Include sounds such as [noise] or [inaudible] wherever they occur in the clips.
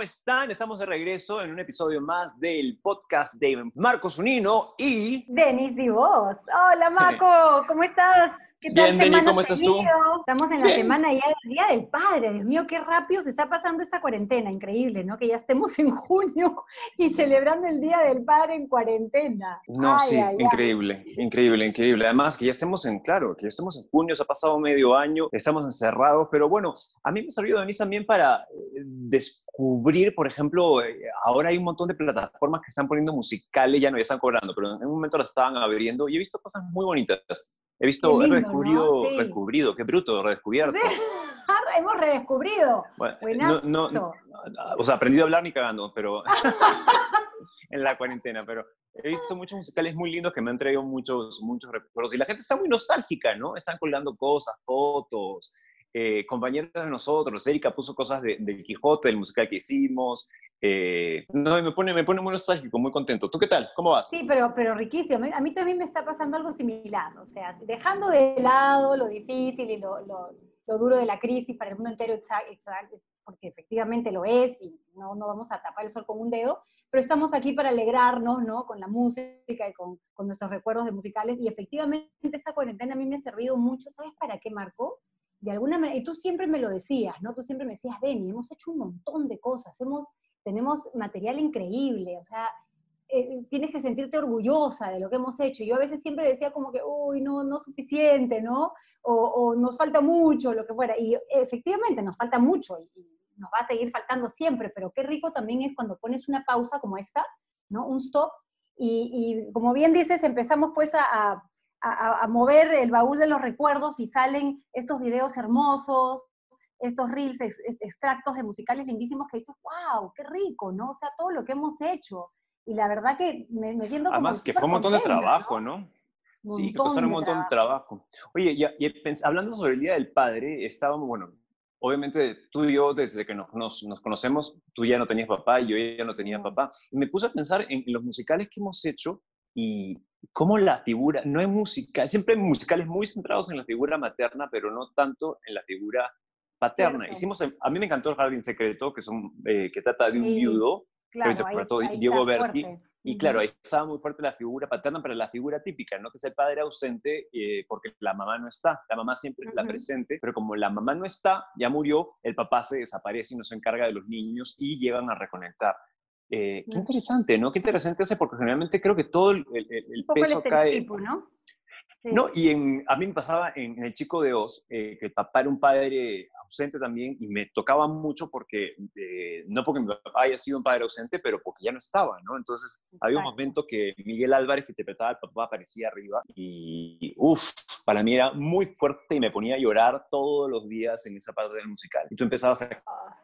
¿Qué tal? ¿Cómo están? Estamos de regreso en un episodio más del podcast de Marcos Unino y... Denis Divos. Hola Marco, ¿cómo estás? ¿Qué tal? Bien, Denis, ¿cómo estás tú? Estamos en la semana ya del Día del Padre. Dios mío, qué rápido se está pasando esta cuarentena. Increíble, ¿no? Que ya estemos en junio y celebrando el Día del Padre en cuarentena. No, sí, increíble, increíble, increíble. Además, que ya estemos en, claro, que ya estemos en junio, se ha pasado medio año, estamos encerrados, pero bueno, a mí me ha servido, Denis, también para eh, descubrir, por ejemplo, eh, ahora hay un montón de plataformas que están poniendo musicales, ya no ya están cobrando, pero en un momento las estaban abriendo y he visto cosas muy bonitas. He visto, he redescubrido, redescubrido, qué bruto, redescubierto. [laughs] Hemos redescubrido. Bueno, no, o sea, aprendido a hablar ni cagando, pero [laughs] en la cuarentena, pero he visto muchos musicales muy lindos que me han traído muchos, muchos recuerdos. Y la gente está muy nostálgica, ¿no? Están colgando cosas, fotos, eh, compañeros de nosotros, Erika puso cosas de, del Quijote, del musical que hicimos. Eh, no, me pone, me pone muy nostálgico, muy contento. ¿Tú qué tal? ¿Cómo vas? Sí, pero, pero riquísimo. A mí también me está pasando algo similar. O sea, dejando de lado lo difícil y lo, lo, lo duro de la crisis para el mundo entero, porque efectivamente lo es y no, no vamos a tapar el sol con un dedo, pero estamos aquí para alegrarnos, ¿no? Con la música y con, con nuestros recuerdos de musicales. Y efectivamente esta cuarentena a mí me ha servido mucho. ¿Sabes para qué, Marco? De alguna manera, y tú siempre me lo decías, ¿no? Tú siempre me decías, Denny, hemos hecho un montón de cosas, hemos, tenemos material increíble, o sea, eh, tienes que sentirte orgullosa de lo que hemos hecho. Yo a veces siempre decía como que, uy, no, no es suficiente, ¿no? O, nos falta mucho, lo que fuera. Y efectivamente nos falta mucho y, nos va a seguir faltando siempre, pero qué rico también es cuando pones una pausa como esta, ¿no? Un stop. Y, como bien dices, empezamos pues a, mover el baúl de los recuerdos y salen estos videos hermosos, estos reels, extractos de musicales lindísimos que dices, wow, qué rico, ¿no? O sea, todo lo que hemos hecho. Y la verdad que me, me siento Además, que fue un montón de trabajo, ¿no? Sí, que pasaron un montón de trabajo. Oye, y, hablando sobre el Día del Padre, estábamos, bueno, obviamente tú y yo, desde que nos, nos, conocemos, tú ya no tenías papá y yo ya no tenía papá. Y me puse a pensar en, los musicales que hemos hecho y cómo la figura, no es musical, siempre hay musicales muy centrados en la figura materna, pero no tanto en la figura paterna. Hicimos, a mí me encantó El Jardín Secreto, que, son, eh, que trata de un viudo, claro, que interpretó Diego Berti. Y claro, ahí estaba muy fuerte la figura paterna, pero la figura típica, ¿no? Que es el padre ausente eh, porque la mamá no está. La mamá siempre está presente, pero como la mamá no está, ya murió, el papá se desaparece y no se encarga de los niños y llegan a reconectar. Eh, qué interesante, ¿no? Qué interesante ese, porque generalmente creo que todo el, el, peso cae. ¿no? No, y en, a mí me pasaba en, El Chico de Oz, eh, que el papá era un padre ausente también, y me tocaba mucho porque, eh, no porque mi papá haya sido un padre ausente, pero porque ya no estaba, ¿no? Entonces, había un momento que Miguel Álvarez, que interpretaba al papá, aparecía arriba, y uff, para mí era muy fuerte y me ponía a llorar todos los días en esa parte del musical. Y tú empezabas a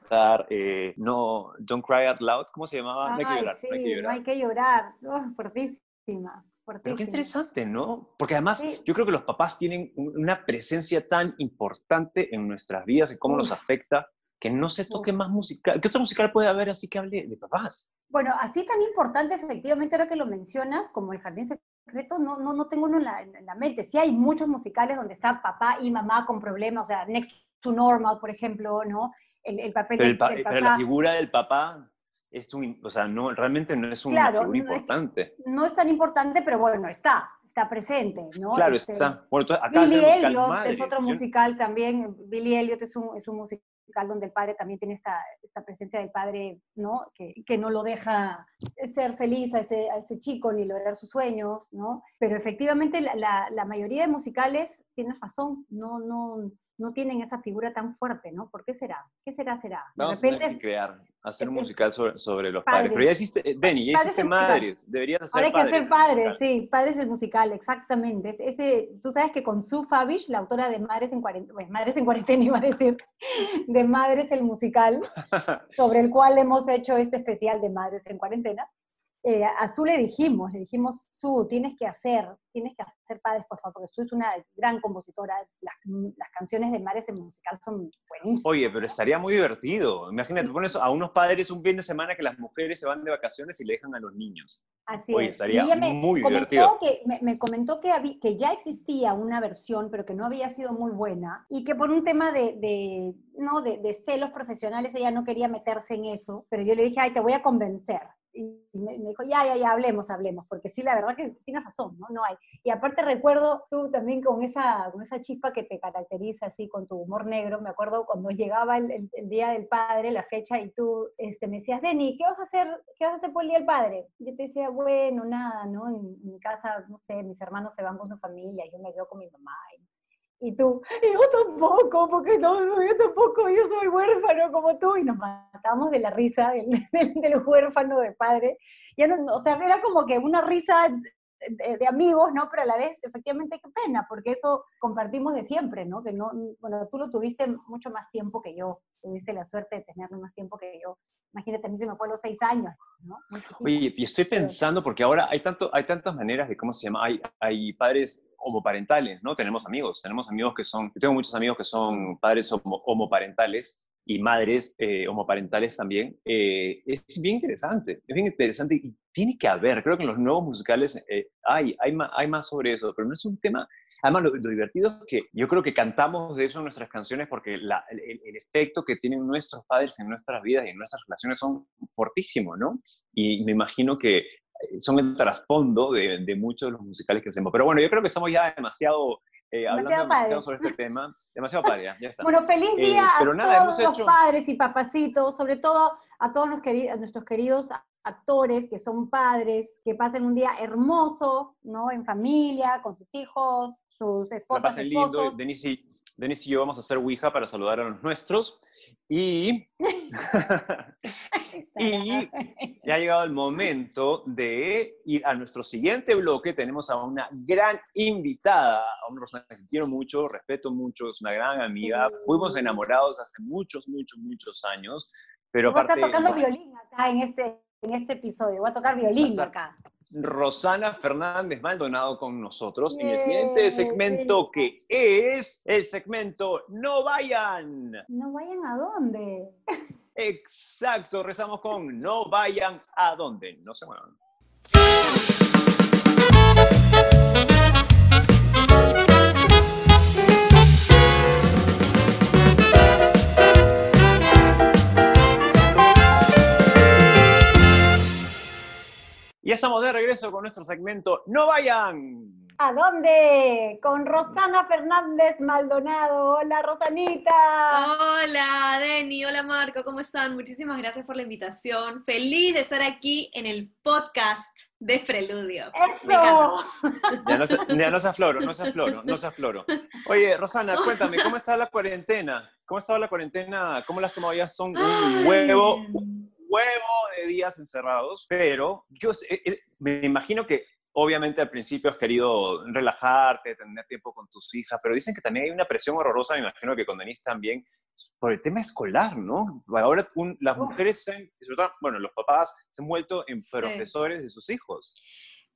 cantar, eh, no, Don't Cry Out Loud, ¿cómo se llamaba? no hay que llorar. no hay que llorar. No hay que llorar. Oh, fuertísima. Pero qué interesante, ¿no? Porque además yo creo que los papás tienen una presencia tan importante en nuestras vidas y cómo nos afecta que no se toque más musical. ¿Qué otro musical puede haber así que hable de papás? Bueno, así tan importante, efectivamente, ahora que lo mencionas, como El Jardín Secreto, no, no, no tengo uno en la, en la mente. Sí hay muchos musicales donde está papá y mamá con problemas, o sea, Next to Normal, por ejemplo, ¿no? El, el papel del papá. Pero la figura del papá es un, o sea, no, realmente no es un claro, importante. no es tan importante, pero bueno, está, está presente, ¿no? Claro, este, está. Bueno, acá Billy Elliot es otro musical también, Billy Elliot es un, es un musical donde el padre también tiene esta, esta presencia del padre, ¿no? Que, que, no lo deja ser feliz a este, a este chico ni lograr sus sueños, ¿no? Pero efectivamente la, la, la mayoría de musicales, tienes razón, no, no, no tienen esa figura tan fuerte, ¿no? ¿Por qué será? ¿Qué será, será? Vamos a tener que crear, hacer un musical sobre, sobre los padres. Pero ya hiciste, eh, Benny, ya hiciste madres, deberías hacer Ahora hay que hacer padres, sí, padres el musical, exactamente. ese, tú sabes que con Sue Fabish, la autora de Madres en Cuarentena, bueno, Madres en Cuarentena [laughs] iba a decir, de Madres el musical, [laughs] sobre el cual hemos hecho este especial de Madres en Cuarentena, eh, a Su le dijimos, le dijimos, Su, tienes que hacer, tienes que hacer Padres, por favor, porque Su es una gran compositora, las, las canciones de Mares en musical son buenísimas. Oye, pero estaría muy divertido. Imagínate, pones a unos padres un fin de semana que las mujeres se van de vacaciones y le dejan a los niños. Así Oye, es. estaría Y ella me muy divertido. Que, me, me comentó que, ya existía una versión, pero que no había sido muy buena, y que por un tema de, de, no, de, de celos profesionales ella no quería meterse en eso, pero yo le dije, ay, te voy a convencer. Y me, dijo, ya, ya, ya, hablemos, hablemos, porque sí, la verdad que tienes razón, ¿no? No hay. Y aparte recuerdo tú también con esa, con esa chispa que te caracteriza así, con tu humor negro, me acuerdo cuando llegaba el, el- Día del Padre, la fecha, y tú este, me decías, Denny, ¿qué vas a hacer, qué vas a hacer por el Día del Padre? Y yo te decía, bueno, nada, ¿no? En, en mi casa, no sé, mis hermanos se van con su familia, yo me quedo con mi mamá. Y, y tú, yo tampoco, porque no, yo tampoco, yo soy huérfano como tú, y nos matábamos de la risa del, [laughs] del, del huérfano de padre. Ya no, o sea, era como que una risa de, de amigos, ¿no? Pero a la vez, efectivamente, qué pena, porque eso compartimos de siempre, ¿no? Que no, bueno, tú lo tuviste mucho más tiempo que yo, tuviste la suerte de tenerlo más tiempo que yo. Imagínate, a mí se me fue a los seis años, ¿no? Oye, y estoy pensando, porque ahora hay, tanto, hay tantas maneras de, ¿cómo se llama? Hay, hay padres homoparentales, ¿no? Tenemos amigos, tenemos amigos que son, yo tengo muchos amigos que son padres homo- homoparentales y madres eh, homoparentales también. Eh, es bien interesante, es bien interesante y tiene que haber, creo que en los nuevos musicales eh, hay, hay, ma- hay más sobre eso, pero no es un tema... Además, lo, lo divertido es que yo creo que cantamos de eso en nuestras canciones porque la- el, el efecto que tienen nuestros padres en nuestras vidas y en nuestras relaciones son fortísimos, ¿no? Y me imagino que eh, son el trasfondo de, de muchos de los musicales que hacemos. Pero bueno, yo creo que estamos ya demasiado, eh, hablando Demasiado padre. sobre este [laughs] tema. Demasiado padre, ya, está. Bueno, feliz Eh, día pero a nada, hemos todos los padres y papacitos, sobre todo a todos los queri- a nuestros queridos actores que son padres, que pasen un día hermoso, ¿no? En familia, con sus hijos, sus la esposas, pasen lindo. esposos. Denise y, Denise y yo vamos a hacer Ouija para saludar a los nuestros. Y, [laughs] [laughs] y ya ha llegado el momento de ir a nuestro siguiente bloque. Tenemos a una gran invitada, a una persona que quiero mucho, respeto mucho, es una gran amiga. Fuimos enamorados hace muchos, muchos, muchos años, pero Voy a aparte... estar tocando bueno, violín acá en este, en este episodio, voy a tocar violín estar- acá. Rosana Fernández Maldonado con nosotros en el siguiente segmento que es el segmento No Vayan. No vayan a dónde. [laughs] Exacto, rezamos con No Vayan a donde. No se muevan. Y estamos de regreso con nuestro segmento No Vayan. ¿A dónde? Con Rosana Fernández Maldonado. Hola, Rosanita. Hola, Denny, hola Marco, ¿cómo están? Muchísimas gracias por la invitación. Feliz de estar aquí en el podcast de Preludio. Eso. Ya no se, ya no se afloro, no se afloro, no se afloro. Oye, Rosana, [laughs] cuéntame, ¿cómo está la cuarentena? ¿Cómo ha estado la cuarentena? ¿Cómo las ya? Son un huevo, huevo de días encerrados, pero yo eh, eh, me imagino que obviamente al principio has querido relajarte, tener tiempo con tus hijas, pero dicen que también hay una presión horrorosa, me imagino que con Denise también, por el tema escolar, ¿no? Ahora un- las mujeres, se han- sobre todo, bueno, los papás se han vuelto en profesores de sus hijos.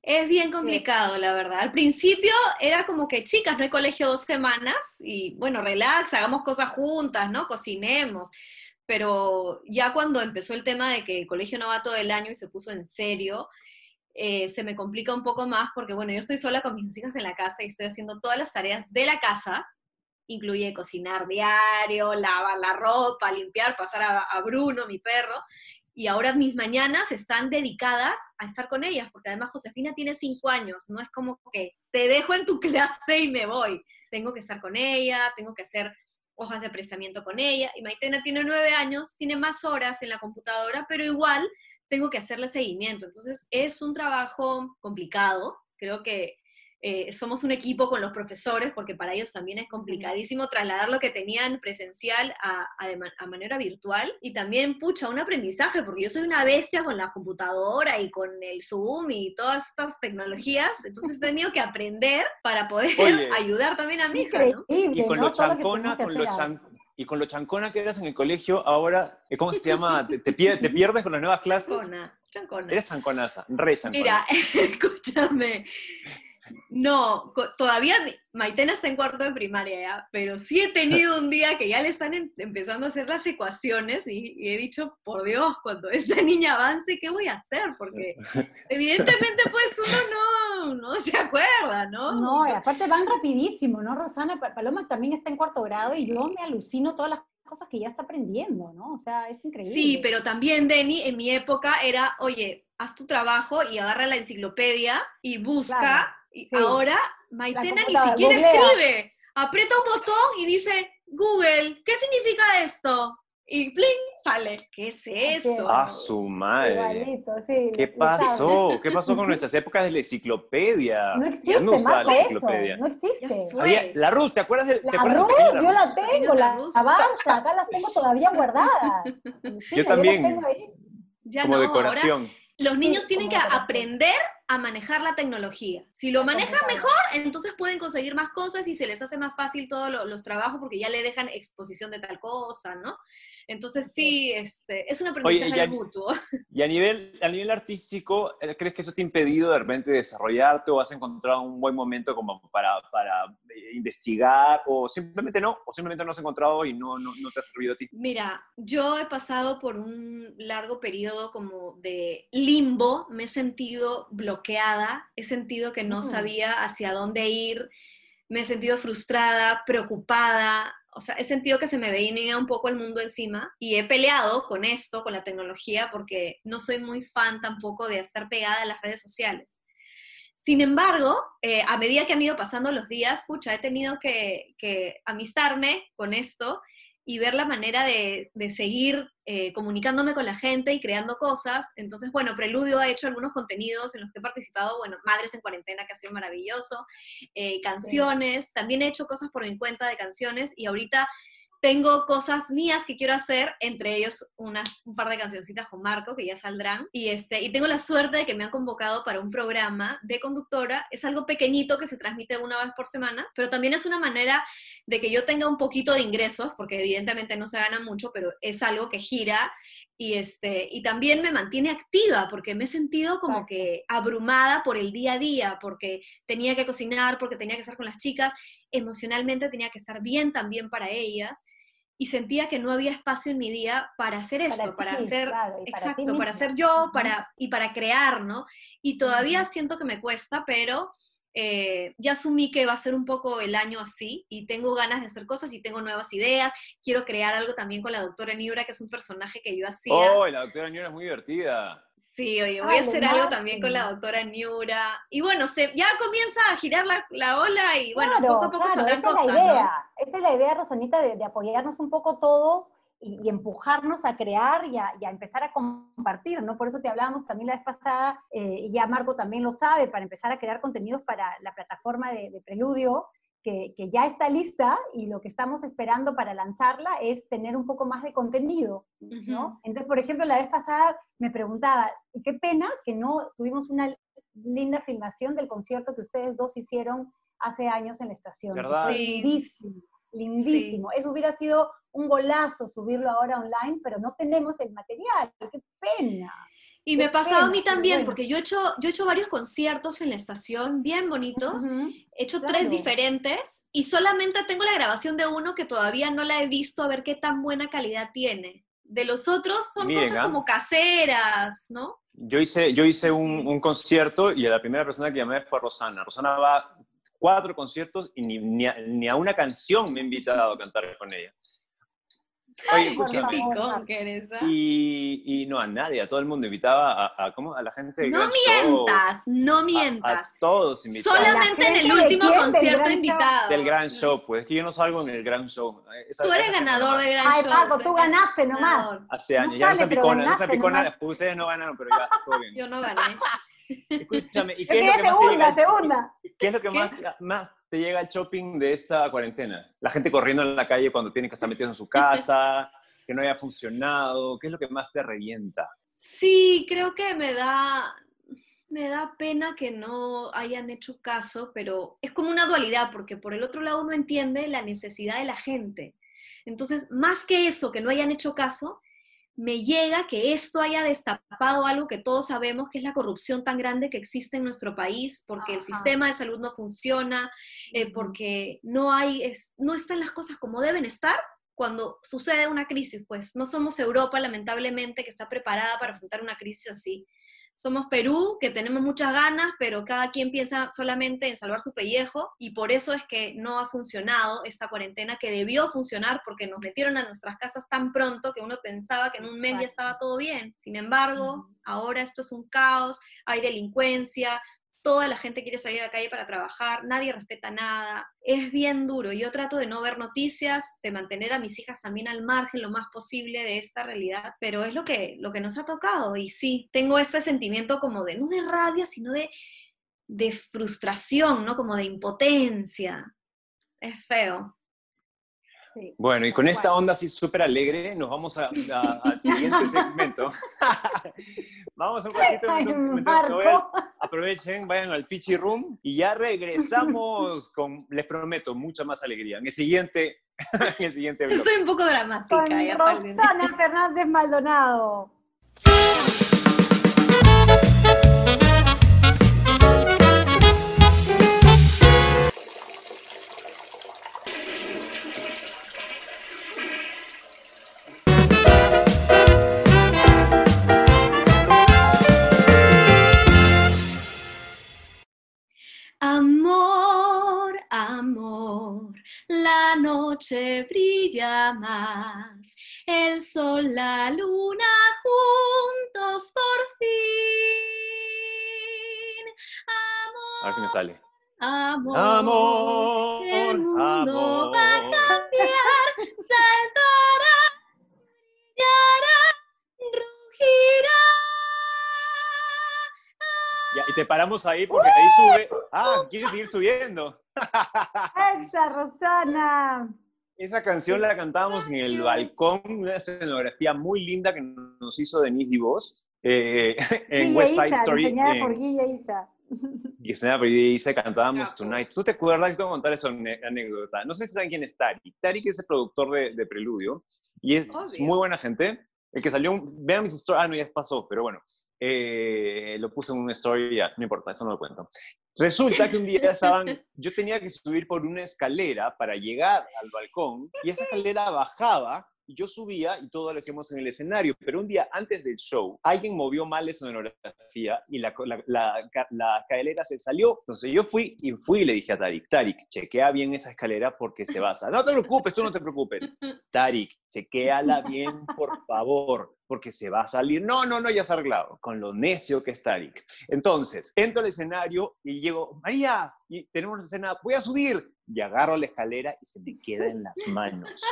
Es bien complicado, la verdad. Al principio era como que, chicas, no hay colegio dos semanas y bueno, relax, hagamos cosas juntas, ¿no? Cocinemos. Pero ya cuando empezó el tema de que el colegio no va todo el año y se puso en serio, eh, se me complica un poco más porque, bueno, yo estoy sola con mis hijas en la casa y estoy haciendo todas las tareas de la casa, incluye cocinar diario, lavar la ropa, limpiar, pasar a, a Bruno, mi perro, y ahora mis mañanas están dedicadas a estar con ellas, porque además Josefina tiene cinco años, no es como que te dejo en tu [laughs] clase y me voy, tengo que estar con ella, tengo que hacer hojas de apreciamiento con ella, y Maitena tiene nueve años, tiene más horas en la computadora, pero igual tengo que hacerle seguimiento. Entonces es un trabajo complicado. Creo que eh, somos un equipo con los profesores porque para ellos también es complicadísimo trasladar lo que tenían presencial a, a, de a manera virtual. Y también, pucha, un aprendizaje porque yo soy una bestia con la computadora y con el Zoom y todas estas tecnologías. Entonces he tenido que aprender para poder Oye. [laughs] ayudar también a mi hija, Y con ¿no? lo chancona, con lo chan- y con lo chancona que eras en el colegio, ahora, eh, ¿cómo se llama? ¿Te, te te pierdes con las nuevas clases? Chancona. Chanconaza. Eres chanconaza, re chanconaza. Mira, [laughs] escúchame. No, todavía Maitena está en cuarto de primaria ya, pero sí he tenido un día que ya le están em, empezando a hacer las ecuaciones y, he dicho, por Dios, cuando esta [laughs] niña avance, ¿qué voy a hacer? Porque [laughs] evidentemente pues uno no, no se acuerda, ¿no? No, y aparte van rapidísimo, ¿no, Rosana? Paloma también está en cuarto grado y yo me alucino todas las cosas que ya está aprendiendo, ¿no? O sea, es increíble. Sí, pero también, Denny, en mi época era, oye, haz tu trabajo y agarra la enciclopedia y busca. Y Ahora, Maitena ni siquiera escribe. Aprieta un botón y dice, Google, ¿qué significa esto? y ¡pling! sale. ¿Qué es eso? A su madre. ¿Qué pasó? ¿Qué pasó con nuestras épocas de la enciclopedia? No existe no más la enciclopedia. No existe. la Rus, ¿te acuerdas? De, la Rus, yo la tengo, la, Barça, acá las tengo todavía guardadas. [laughs] yo también. Ya como decoración. Los niños tienen que aprender a manejar la tecnología. Si lo manejan mejor, entonces pueden conseguir más cosas y se les hace más fácil todos los trabajos porque ya le dejan exposición de tal cosa, ¿no? Entonces sí, este, es un aprendizaje mutuo. Y a nivel, a nivel artístico, eh, ¿crees que eso te ha impedido de repente desarrollarte o has encontrado un buen momento como para, para eh, investigar o simplemente no, o simplemente no has encontrado y no, no, no, te ha servido a ti? Mira, yo he pasado por un largo periodo como de limbo, me he sentido bloqueada, he sentido que no mm. sabía hacia dónde ir, me he sentido frustrada, preocupada, o sea, he sentido que se me venía un poco el mundo encima y he peleado con esto, con la tecnología, porque no soy muy fan tampoco de estar pegada a las redes sociales. Sin embargo, eh, a medida que han ido pasando los días, pucha, he tenido que, que amistarme con esto y ver la manera de, seguir eh, comunicándome con la gente y creando cosas. Entonces, bueno, Preludio ha hecho algunos contenidos en los que he participado, bueno, Madres en Cuarentena, que ha sido maravilloso, eh, canciones, también he hecho cosas por mi cuenta de canciones y ahorita tengo cosas mías que quiero hacer, entre ellos una, un par de cancioncitas con Marco que ya saldrán. Y, este, y tengo la suerte de que me han convocado para un programa de conductora. Es algo pequeñito que se transmite una vez por semana, pero también es una manera de que yo tenga un poquito de ingresos, porque evidentemente no se gana mucho, pero es algo que gira y, este, y también me mantiene activa porque me he sentido como que abrumada por el día a día, porque tenía que cocinar, porque tenía que estar con las chicas, emocionalmente tenía que estar bien también para ellas y sentía que no había espacio en mi día para hacer eso, para, hacer, exacto, para ser yo para, y para crear, ¿no? Y todavía siento que me cuesta, pero eh, ya asumí que va a ser un poco el año así y tengo ganas de hacer cosas y tengo nuevas ideas. Quiero crear algo también con la doctora Niura, que es un personaje que yo hacía. ¡Oh, la doctora Niura es muy divertida! Sí, oye, voy a hacer algo también con la doctora Niura. Y bueno, se, ya comienza a girar la, ola y bueno, poco a poco claro, saldrán cosas. Es la idea, esa es la idea, Rosanita, de, de apoyarnos un poco todos y, empujarnos a crear y a, empezar a compartir, ¿no? Por eso te hablábamos también la vez pasada, eh, y ya Marco también lo sabe, para empezar a crear contenidos para la plataforma de, Preludio, que, ya está lista y lo que estamos esperando para lanzarla es tener un poco más de contenido, ¿no? Entonces, por ejemplo, la vez pasada me preguntaba, y qué pena que no tuvimos una linda filmación del concierto que ustedes dos hicieron hace años en la estación. ¿Verdad? Lindísimo, lindísimo. Eso hubiera sido un golazo subirlo ahora online, pero no tenemos el material. ¡Qué pena! Y me ha pasado a mí también, porque yo he, hecho, yo he hecho varios conciertos en la estación, bien bonitos. he hecho tres diferentes y solamente tengo la grabación de uno que todavía no la he visto a ver qué tan buena calidad tiene. De los otros son cosas ¿ah? como caseras, ¿no? Yo hice, yo hice un, un, concierto y la primera persona que llamé fue Rosana. Rosana va cuatro conciertos y ni, ni, a, ni a una canción me ha invitado a cantar con ella. Oye, escúchame. Y, y, no a nadie, a todo el mundo. Invitaba a, a, ¿cómo? a la gente No mientas, no mientas. A, todos invitados. Solamente en el último concierto invitado. Del gran show, pues. Es que yo no salgo en el gran show. tú eres ganador del gran show. Ay, Paco, tú ganaste nomás. Hace años. ya no se picona, no se picona. Ustedes no ganaron, pero ya, [laughs] todo bien. Yo no gané. Escúchame, ¿y qué es lo que más segunda, segunda. ¿Qué es lo que más, más te llega el shopping de esta cuarentena? La gente corriendo en la calle cuando tiene que estar [laughs] metidos en su casa, que no haya funcionado. ¿Qué es lo que más te revienta? Sí, creo que me da, me da pena que no hayan hecho caso, pero es como una dualidad, porque por el otro lado uno entiende la necesidad de la gente. Entonces, más que eso, que no hayan hecho caso, me llega que esto haya destapado algo que todos sabemos que es la corrupción tan grande que existe en nuestro país, porque el sistema de salud no funciona, eh, porque no hay, no están las cosas como deben estar cuando sucede una crisis, pues. No somos Europa, lamentablemente, que está preparada para afrontar una crisis así. Somos Perú, que tenemos muchas ganas, pero cada quien piensa solamente en salvar su pellejo y por eso es que no ha funcionado esta cuarentena que debió funcionar porque nos metieron a nuestras casas tan pronto que uno pensaba que en un mes ya estaba todo bien. Sin embargo, ahora esto es un caos, hay delincuencia, toda la gente quiere salir a la calle para trabajar, nadie respeta nada, es bien duro. Yo trato de no ver noticias, de mantener a mis hijas también al margen lo más posible de esta realidad, pero es lo que, lo que nos ha tocado y sí, tengo este sentimiento como de, no de rabia, sino de, de frustración, ¿no? Como de impotencia. Es feo. Bueno, y con esta onda así súper alegre, nos vamos al siguiente [laughs] segmento. [laughs] vamos a un ratito. aprovechen, vayan al Pichi Room y ya regresamos [laughs] con, les prometo, mucha más alegría. En el siguiente, en el siguiente Estoy un poco dramática. Con Rosana Fernández Maldonado. Noche brilla más, el sol, la luna juntos por fin. Amor, a ver si me sale. Amor, amor el mundo va Ya, y te paramos ahí porque ahí sube. Ah, quieres seguir subiendo. [laughs] ¡Esa, Rosana! Esa canción la cantábamos en el balcón, una escenografía muy linda que nos hizo Denise Divos eh, [laughs] en West Side Story. Diseñada por Guilla Isa. Diseñada por Guilla Isa, cantábamos Tonight. ¿Tú te acuerdas? Te voy a contar esa anécdota. No sé si saben quién es Tarik. Tarik es el productor de, Preludio y es muy buena gente. El que salió, vean mis stories, ah, no, ya pasó, pero bueno, eh, lo puse en una story, ya, no importa, eso no lo cuento. Resulta que un día estaban, yo tenía que subir por una escalera para llegar al balcón y esa escalera bajaba y yo subía y todo lo hacíamos en el escenario, pero un día antes del show alguien movió mal la escenografía y la, la, la, escalera se salió. Entonces yo fui y fui y le dije a Tarik, Tarik, chequea bien esa escalera porque se va a... No te preocupes, tú no te preocupes. [laughs] Tarik, chequeala bien, por favor, porque se va a salir. No, no, no, ya se ha arreglado. Con lo necio que es Tarik. Entonces, entro al escenario y llego, María, y tenemos una escena, voy a subir. Y agarro la escalera y se me queda en las manos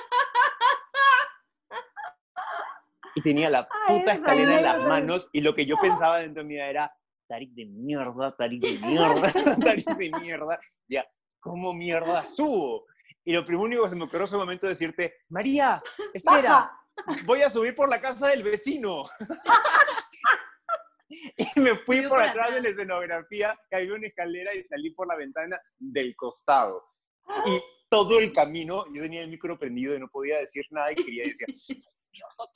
y tenía la puta escalera en las manos y lo que yo pensaba dentro de mí era, Tarik de mierda, Tarik de mierda, [laughs] Tarik de mierda, ya, ¿cómo mierda subo? Y lo primero que se me ocurrió en ese momento es decirte, María, espera, voy a subir por la casa del vecino. [laughs] y me fui por atrás de la escenografía, caí una escalera y salí por la ventana del costado. Y todo el camino yo tenía el micro prendido y no podía decir nada y quería decir,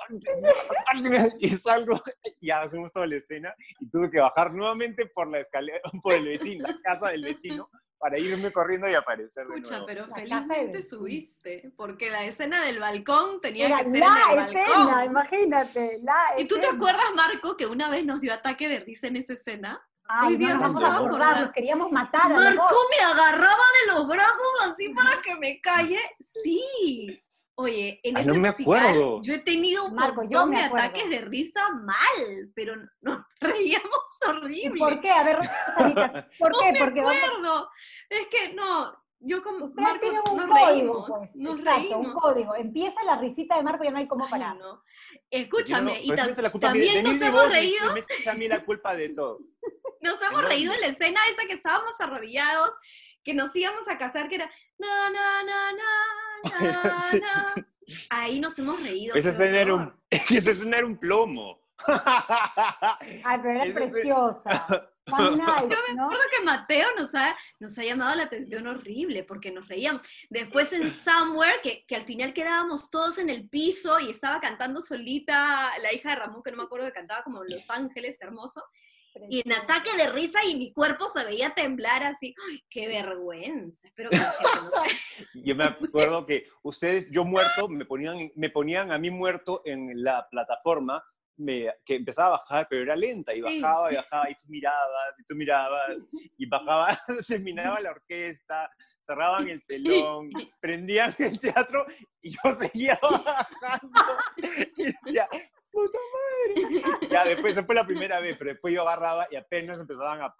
[laughs] y salgo, ya hacemos toda la escena y tuve que bajar nuevamente por la escalera, [laughs] por el vecino, la casa del vecino, para irme corriendo y aparecer Escucha, nuevo. pero felizmente subiste, porque la escena del balcón tenía que ser la en el escena, balcón. imagínate, la ¿Y tú te acuerdas, Marco, que una vez nos dio ataque de risa en esa escena? Ay, no, nos vamos a acordar, nos queríamos matar. Marco me agarraba de los brazos así para que me calle. Sí. Oye, en ese no me acuerdo. yo he tenido un Marco, montón de ataques de risa mal, pero [laughs] nos reíamos horrible. ¿Por qué? A ver, [laughs] ¿por qué? No me Porque acuerdo. Es que no, yo como Ustedes Marco, tienen un nos código, reímos, pues. nos Exacto, reímos. un código. Empieza la risita de Marco y ya no hay cómo parar. no. Escúchame, y también nos hemos reído. Me, me a mí la culpa de todo. [laughs] Nos hemos reído en la escena esa que estábamos arrodillados, que nos íbamos a casar, que era na, na, na, na, na, Ahí nos hemos reído. Esa escena, era un, [laughs] esa escena era un plomo. Ay, pero era preciosa. [laughs] Yo me acuerdo que Mateo nos ha, nos ha llamado la atención horrible porque nos reíamos. Después en Somewhere, que, que al final quedábamos todos en el piso y estaba cantando solita la hija de Ramón, que no me acuerdo que cantaba como Los Ángeles, hermoso. Y en ataque de risa y mi cuerpo se veía temblar así. ¡Ay, qué vergüenza! Espero que [laughs] Yo me acuerdo que ustedes, yo muerto, me ponían, me ponían a mí muerto en la plataforma me, que empezaba a bajar, pero era lenta y bajaba y bajaba y tú mirabas y tú mirabas [laughs] y bajaba, [laughs] terminaba la orquesta, cerraban el telón, prendían el teatro y yo seguía bajando y decía, puta madre. [laughs] Ya después, esa fue la primera vez, pero después yo agarraba y apenas empezaban a,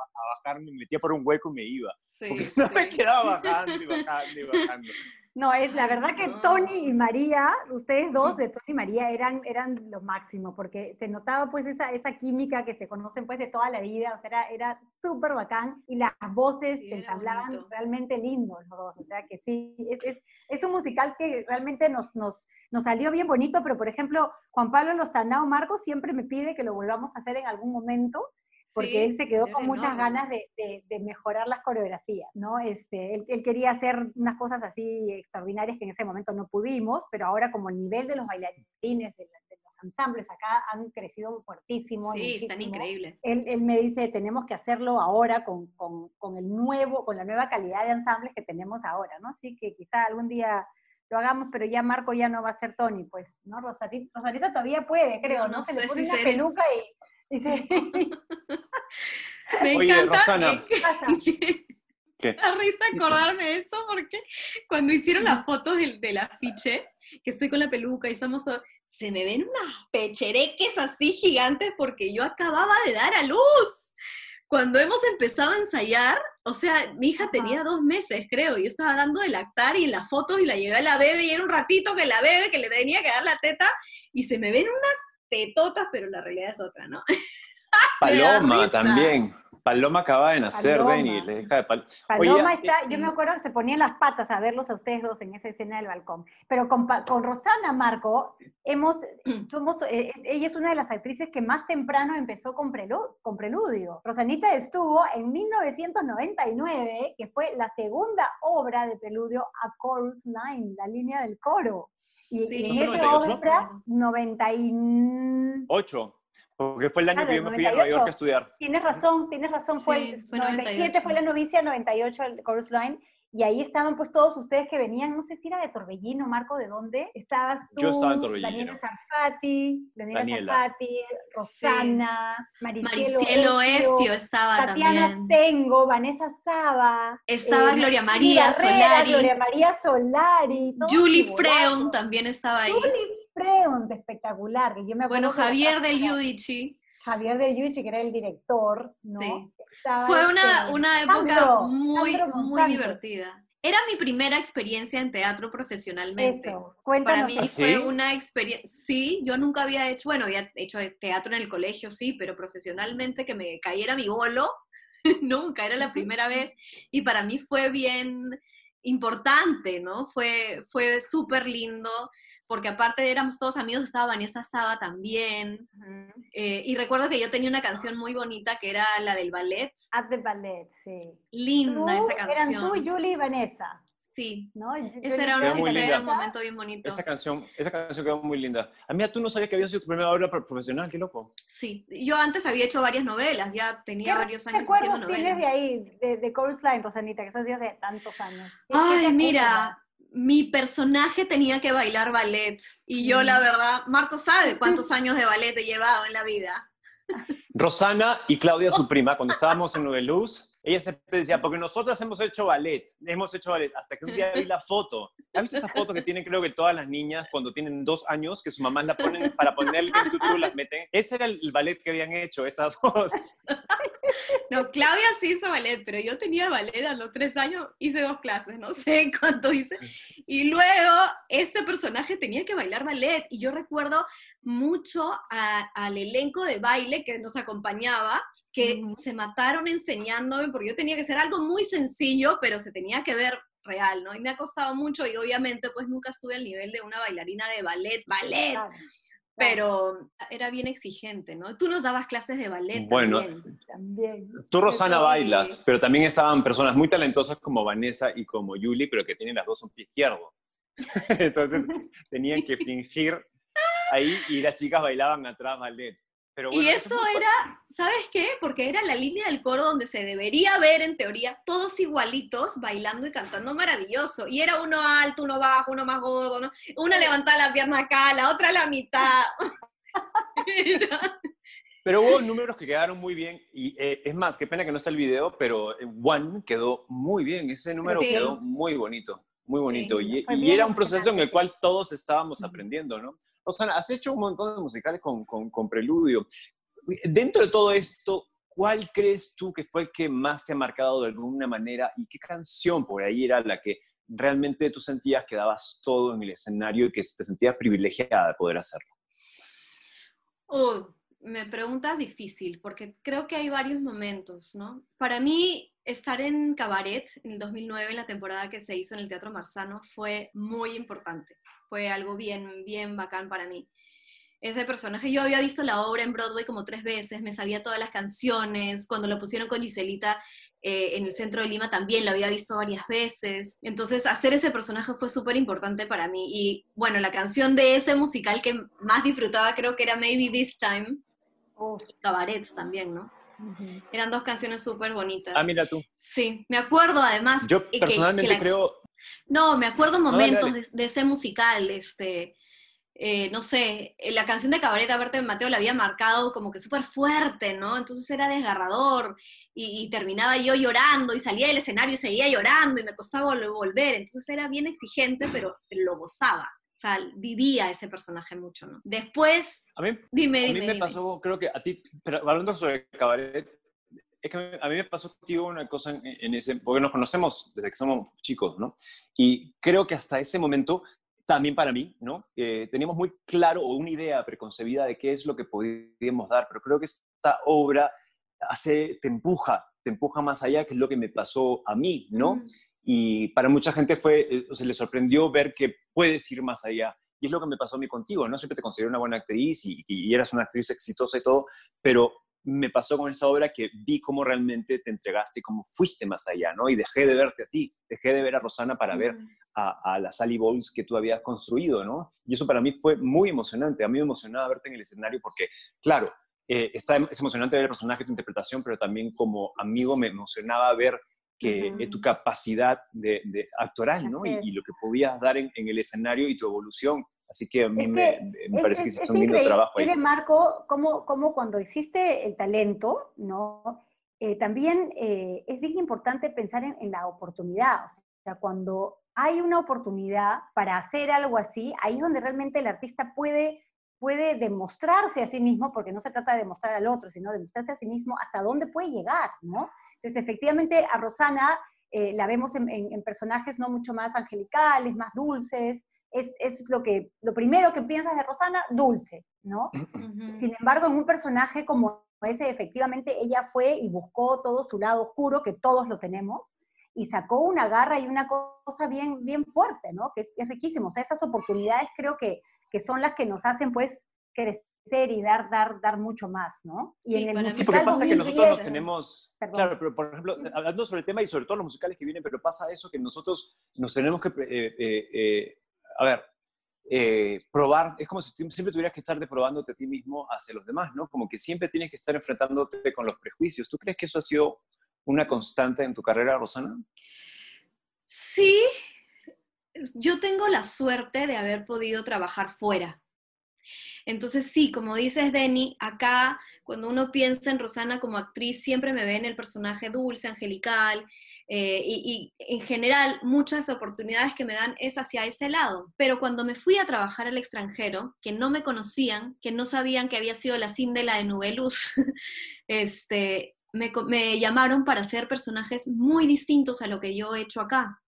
bajar, me metía por un hueco y me iba. porque [laughs] si no me quedaba bajando y bajando y bajando. No, es la verdad que Tony y María, ustedes dos de Tony y María eran, eran lo máximo, porque se notaba pues esa, esa química que se conocen pues de toda la vida, o sea, era, era súper bacán y las voces se ensamblaban realmente lindos los dos, o sea que sí, es, es, es, un musical que realmente nos, nos, nos salió bien bonito, pero por ejemplo, Juan Pablo Lostanao Marcos siempre me pide que lo volvamos a hacer en algún momento, porque él se quedó con muchas ganas de, de, mejorar las coreografías, ¿no? Este, él, él, quería hacer unas cosas así extraordinarias que en ese momento no pudimos, pero ahora como el nivel de los bailarines, de, los ensambles acá han crecido fuertísimo. Sí, están increíbles. Él, él, me dice, tenemos que hacerlo ahora con, con, con, el nuevo, con la nueva calidad de ensambles que tenemos ahora, ¿no? Así que quizá algún día lo hagamos, pero ya Marco ya no va a ser Tony, pues, ¿no? Rosarita, Rosarita todavía puede, creo, ¿no? Se le pone una peluca y Me encanta. Rosana. [laughs] Risa acordarme de eso porque cuando hicieron las fotos del, del afiche, que estoy con la peluca y estamos, se me ven unas pechereques así gigantes porque yo acababa de dar a luz. Cuando hemos empezado a ensayar, o sea, mi hija tenía dos meses, creo, y yo estaba dando de lactar y en las fotos y la llevé a la bebé y era un ratito que la bebé, que le tenía que dar la teta, y se me ven unas tetotas, pero la realidad es otra, ¿no? [laughs] Paloma también. Paloma acaba de nacer, hija de Paloma está, yo me acuerdo que se ponían las patas a verlos a ustedes dos en esa escena del balcón. Pero con, con Rosana Marco, hemos, [clears throat] somos, eh, ella es una de las actrices que más temprano empezó con, con Preludio. Rosanita estuvo en 1999, que fue la segunda obra de Preludio, A Chorus Line, la línea del coro. Y, en esa obra, 98. Porque fue el año que yo me fui a Nueva York a estudiar. Tienes razón, tienes razón. Fue, fue 97 fue la novicia, 98 el Chorus Line. Y ahí estaban pues todos ustedes que venían, no sé si era de Torbellino, Marco, ¿de dónde? Estabas tú, Yo estaba en Torbellino. Daniela Zanfati, Daniela, Zanfati, Rosana, Maricielo, Efio estaba Tatiana también. Tengo, Vanessa Saba. Estaba eh, Gloria María Solari. Gloria María Solari. Julie Freon también estaba ahí. Julie Freon, espectacular. Que yo me bueno, Javier del Yudici. Javier del Yudici, que era el director, ¿no? Sí. Fue una, una época muy, muy divertida. Era mi primera experiencia en teatro profesionalmente. Eso. Para mí ¿Ah, fue una experiencia, sí, yo nunca había hecho, bueno, había hecho teatro en el colegio, sí, pero profesionalmente que me cayera mi bolo, [laughs] nunca, era la primera vez. Y para mí fue bien importante, ¿no? Fue, fue súper lindo porque aparte éramos todos amigos, estaba Vanessa Saba también. Eh, y recuerdo que yo tenía una canción muy bonita que era la del ballet. At the ballet, sí. Linda esa canción. Eran tú, Julie y Vanessa. Sí, ¿no? Ese era, un, momento bien bonito. Esa canción, esa canción quedó muy linda. A mí tú no sabías que había sido tu primera obra profesional, qué loco. Sí, yo antes había hecho varias novelas, ya tenía varios años haciendo novelas. tienes de ahí, de, de Chorus Line, Rosanita, que eso hace tantos años? Ay, mira, mi personaje tenía que bailar ballet. Y yo, la verdad, Marco sabe cuántos [laughs] años de ballet he llevado en la vida. Rosana y Claudia, su [laughs] prima, cuando estábamos en Luz ella siempre decía, porque nosotras hemos hecho ballet, hemos hecho ballet, hasta que un día vi la foto. ¿Has visto esa foto que tienen, creo que todas las niñas cuando tienen dos años, que su mamá la ponen para ponerle en tutú, las meten? Ese era el ballet que habían hecho, esas dos. [laughs] No, Claudia sí hizo ballet, pero yo tenía ballet a los tres años, hice dos clases, no sé [laughs] cuánto hice. Y luego, este personaje tenía que bailar ballet, y yo recuerdo mucho al elenco de baile que nos acompañaba, que se mataron enseñándome, porque yo tenía que hacer algo muy sencillo, pero se tenía que ver real, ¿no? Y me ha costado mucho y obviamente pues nunca estuve al nivel de una bailarina de ballet, ballet. Pero era bien exigente, ¿no? Tú nos dabas clases de ballet. Bueno, También. Tú, Rosana, bailas, pero también estaban personas muy talentosas como Vanessa y como Yuli, pero que tienen las dos un pie izquierdo. [laughs] Entonces tenían que [laughs] fingir ahí y las chicas bailaban atrás ballet. Pero y eso era, ¿sabes qué? Porque era la línea del coro donde se debería ver, en teoría, todos igualitos, bailando y cantando maravilloso. Y era uno alto, uno bajo, uno más gordo, ¿no? Una levantaba la pierna acá, la otra la mitad. [laughs] Pero hubo números que quedaron muy bien y eh, es más, qué pena que no está el video, pero eh, One quedó muy bien, ese número quedó muy bonito, muy bonito. y, era un proceso en el cual todos estábamos aprendiendo, ¿no? O sea, has hecho un montón de musicales con, con, Preludio. Dentro de todo esto, ¿cuál crees tú que fue el que más te ha marcado de alguna manera y qué canción por ahí era la que realmente tú sentías que dabas todo en el escenario y que te sentías privilegiada de poder hacerlo? Oh, me preguntas difícil, porque creo que hay varios momentos, ¿no? Para mí, estar en Cabaret en el 2009, en la temporada que se hizo en el Teatro Marzano, fue muy importante. Fue algo bien, bien bacán para mí. Ese personaje, yo había visto la obra en Broadway como tres veces, me sabía todas las canciones, cuando lo pusieron con Giselita eh, en el centro de Lima también lo había visto varias veces. Entonces, hacer ese personaje fue súper importante para mí. Y bueno, la canción de ese musical que más disfrutaba creo que era Maybe This Time, cabarets también, ¿no? Eran dos canciones súper bonitas. Ah, mira tú. Sí, me acuerdo además. Yo personalmente creo... No, me acuerdo momentos De, ese musical, este... Eh, no sé, eh, la canción de Cabaret a verte Mateo la había marcado como que súper fuerte, ¿no? Entonces era desgarrador y, terminaba yo llorando y salía del escenario y seguía llorando y me costaba volver. Entonces era bien exigente, pero lo gozaba sea, vivía ese personaje mucho, ¿no? Después, a mí, dime, a mí me pasó, creo que a ti, pero hablando sobre cabaret, es que a mí me pasó contigo una cosa en, ese, porque nos conocemos desde que somos chicos, ¿no? Y creo que hasta ese momento, también para mí, ¿no? Eh, teníamos muy claro o una idea preconcebida de qué es lo que podíamos dar, pero creo que esta obra hace, te empuja, te empuja más allá, que es lo que me pasó a mí, ¿no? Y para mucha gente fue, eh, se le sorprendió ver que puedes ir más allá. Y es lo que me pasó a mí contigo, ¿no? Siempre te consideré una buena actriz y, y, eras una actriz exitosa y todo, pero me pasó con esa obra que vi cómo realmente te entregaste y cómo fuiste más allá, ¿no? Y dejé de verte a ti, dejé de ver a Rosana para ver a, a la Sally Bowles que tú habías construido, ¿no? Y eso para mí fue muy emocionante. A mí me emocionaba verte en el escenario porque, claro, eh, está, es emocionante ver el personaje, tu interpretación, pero también como amigo me emocionaba ver que tu capacidad de, actoral, ¿no? Y, lo que podías dar en, el escenario y tu evolución. Así que a mí me, parece que hiciste un lindo trabajo ahí. Marco, como, como cuando hiciste el talento, ¿no? Eh, también eh, es bien importante pensar en, la oportunidad. O sea, cuando hay una oportunidad para hacer algo así, ahí es donde realmente el artista puede puede demostrarse a sí mismo, porque no se trata de demostrar al otro, sino de demostrarse a sí mismo hasta dónde puede llegar, ¿no? Entonces, efectivamente, a Rosana eh, la vemos en, personajes no mucho más angelicales, más dulces. Es, es, lo, que, lo primero que piensas de Rosana, dulce, ¿no? [clears throat] Sin embargo, en un personaje como ese, efectivamente, ella fue y buscó todo su lado oscuro, que todos lo tenemos, y sacó una garra y una cosa bien, bien fuerte, ¿no? Que es, es riquísimo. O sea, esas oportunidades creo que, que son las que nos hacen, pues, crecer ser y dar, dar, dar mucho más, ¿no? Y sí, en el sí, porque pasa que nosotros nos tenemos, claro, pero por ejemplo, hablando sobre el tema y sobre todo los musicales que vienen, pero pasa eso que nosotros nos tenemos que, eh, eh, eh, a ver, probar, es como si siempre tuvieras que estar probándote a ti mismo hacia los demás, ¿no? Como que siempre tienes que estar enfrentándote con los prejuicios. ¿Tú crees que eso ha sido una constante en tu carrera, Rosana? Sí, yo tengo la suerte de haber podido trabajar fuera entonces sí, como dices, Denny, acá cuando uno piensa en Rosana como actriz, siempre me ve en el personaje dulce, angelical, eh, y, en general muchas oportunidades que me dan es hacia ese lado. Pero cuando me fui a trabajar al extranjero, que no me conocían, que no sabían que había sido la Cindela de Nubeluz, [laughs] este, me, me llamaron para hacer personajes muy distintos a lo que yo he hecho acá.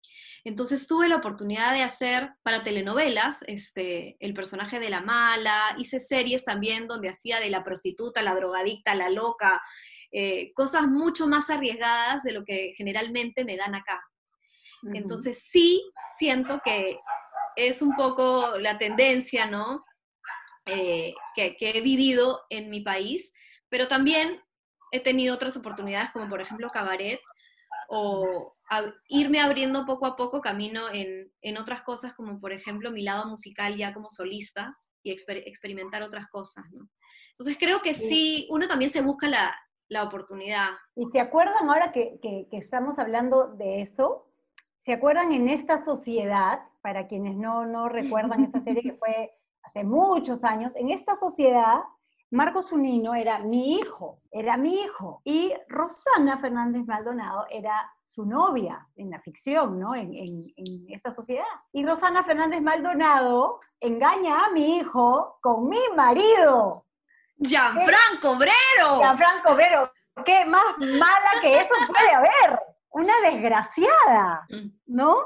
Entonces tuve la oportunidad de hacer para telenovelas este, el personaje de la mala, hice series también donde hacía de la prostituta, la drogadicta, la loca, eh, cosas mucho más arriesgadas de lo que generalmente me dan acá. Entonces sí siento que es un poco la tendencia, ¿no? Eh, que, que he vivido en mi país, pero también he tenido otras oportunidades, como por ejemplo cabaret, o irme abriendo poco a poco camino en, en, otras cosas, como por ejemplo mi lado musical ya como solista y experimentar otras cosas, ¿no? Entonces creo que sí, uno también se busca la, la oportunidad. ¿Y se acuerdan ahora que, que, que, estamos hablando de eso? ¿Se acuerdan en esta sociedad, para quienes no, no recuerdan esa serie que fue hace muchos años, en esta sociedad Marcos Zunino era mi hijo, era mi hijo. Y Rosana Fernández Maldonado era su novia en la ficción, ¿no? En, esta sociedad. Y Rosana Fernández Maldonado engaña a mi hijo con mi marido. Gianfranco Obrero. Gianfranco Obrero. ¿Qué más mala que eso puede haber? Una desgraciada, mm. ¿no?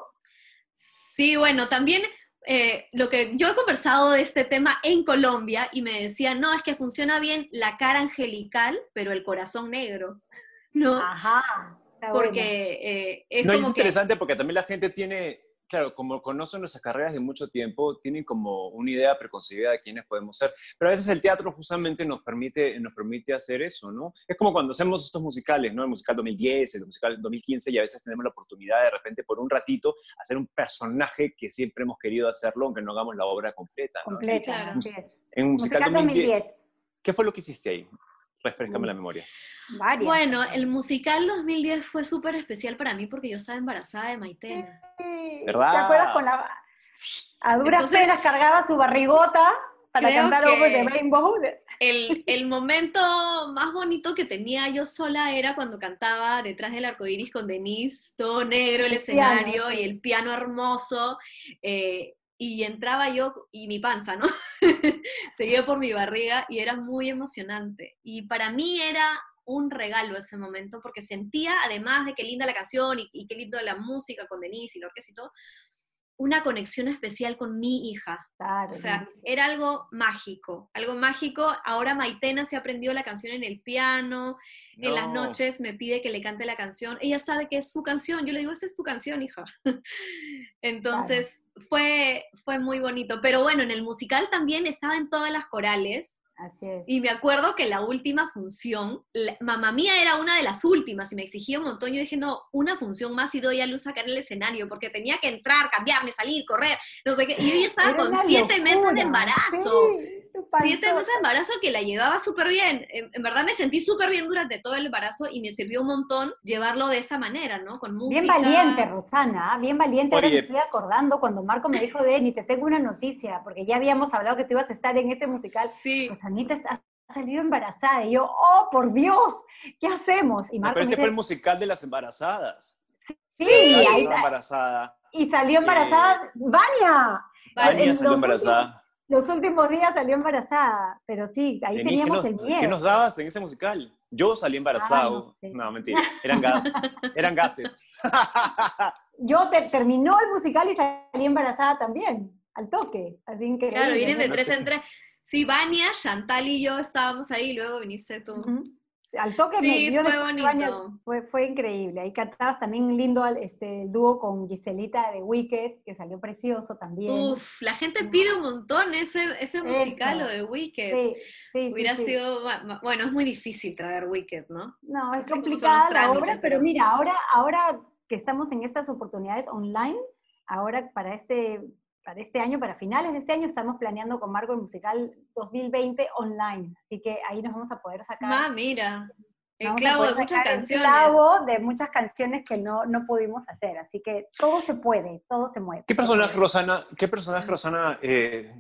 Sí, bueno, también eh, lo que yo he conversado de este tema en Colombia y me decían, no, es que funciona bien la cara angelical, pero el corazón negro, ¿no? Ajá. Porque eh, es no, como es interesante porque también la gente tiene claro, como conocen nuestras carreras de mucho tiempo, tienen como una idea preconcebida de quiénes podemos ser. Pero a veces el teatro justamente nos permite, nos permite hacer eso, ¿no? Es como cuando hacemos estos musicales, ¿no? El musical 2010, el musical 2015, y a veces tenemos la oportunidad de repente por un ratito hacer un personaje que siempre hemos querido hacerlo, aunque no hagamos la obra completa. ¿no? Completa, así es. En musical, musical 2010, 2010, ¿qué fue lo que hiciste ahí? Refrescame la memoria. Bueno, el musical 2010 fue súper especial para mí porque yo estaba embarazada de Maitena. ¿Verdad? ¿Te acuerdas con la... A duras penas cargaba su barrigota para cantar Over the Rainbow. El, el, momento más bonito que tenía yo sola era cuando cantaba detrás del arco iris con Denise, todo negro el, escenario y el piano hermoso. Eh, y entraba yo y mi panza, ¿no? [laughs] Seguía por mi barriga y era muy emocionante. Y para mí era un regalo ese momento porque sentía, además de qué linda la canción y, y qué lindo la música con Denise y la orquesta y todo, una conexión especial con mi hija. o sea, era algo mágico, algo mágico. Ahora Maitena se aprendió la canción en el piano, en las noches me pide que le cante la canción. Ella sabe que es su canción. Yo le digo, esa es tu canción, hija. [laughs] Entonces, fue, fue muy bonito. Pero bueno, en el musical también estaba en todas las corales. Y me acuerdo que la última función, mamá mía era una de las últimas y me exigía un montón. Yo dije, no, una función más y doy a luz acá en el escenario porque tenía que entrar, cambiarme, salir, correr. No sé qué. Y yo ya estaba con siete meses de embarazo. Siete meses de embarazo que la llevaba súper bien. En, verdad me sentí súper bien durante todo el embarazo y me sirvió un montón llevarlo de esa manera, ¿no? Con música. Bien valiente, Rosana, bien valiente. Ahora me estoy acordando cuando Marco me dijo, Denny, te tengo una noticia, porque ya habíamos hablado que tú ibas a estar en ese musical. Sí. Anita ha salido embarazada. Y yo, oh, por Dios, ¿qué hacemos? Y Marco ese fue el musical de las embarazadas. Sí, ahí, embarazada. Y salió embarazada Vania. Vania salió embarazada. Los últimos días salió embarazada, pero sí, ahí teníamos el miedo. ¿Qué nos dabas en ese musical? Yo salí embarazado. no, mentira. Eran, [laughs] eran gases. [laughs] Yo terminó el musical y salí embarazada también, al toque. Así que claro, vienen de tres en tres. Sí, Vania, Chantal y yo estábamos ahí, luego viniste tú. Al toque sí, me fue bonito. fue, fue, increíble. Ahí cantabas también lindo este, el dúo con Giselita de Wicked, que salió precioso también. Uf, la gente pide un montón ese, ese musical, lo de Wicked. Sí, sí, Hubiera sido, bueno, es muy difícil traer Wicked, ¿no? No, es complicada la obra, pero mira, ahora, ahora que estamos en estas oportunidades online, ahora para este para este año, para finales de este año, estamos planeando con Marco el musical 2020 online. Así que ahí nos vamos a poder sacar. Ah, mira. El clavo de muchas canciones. El clavo de muchas canciones que no, no pudimos hacer. Así que todo se puede, todo se mueve. ¿Qué personaje, Rosana, qué personaje, Rosana, eh,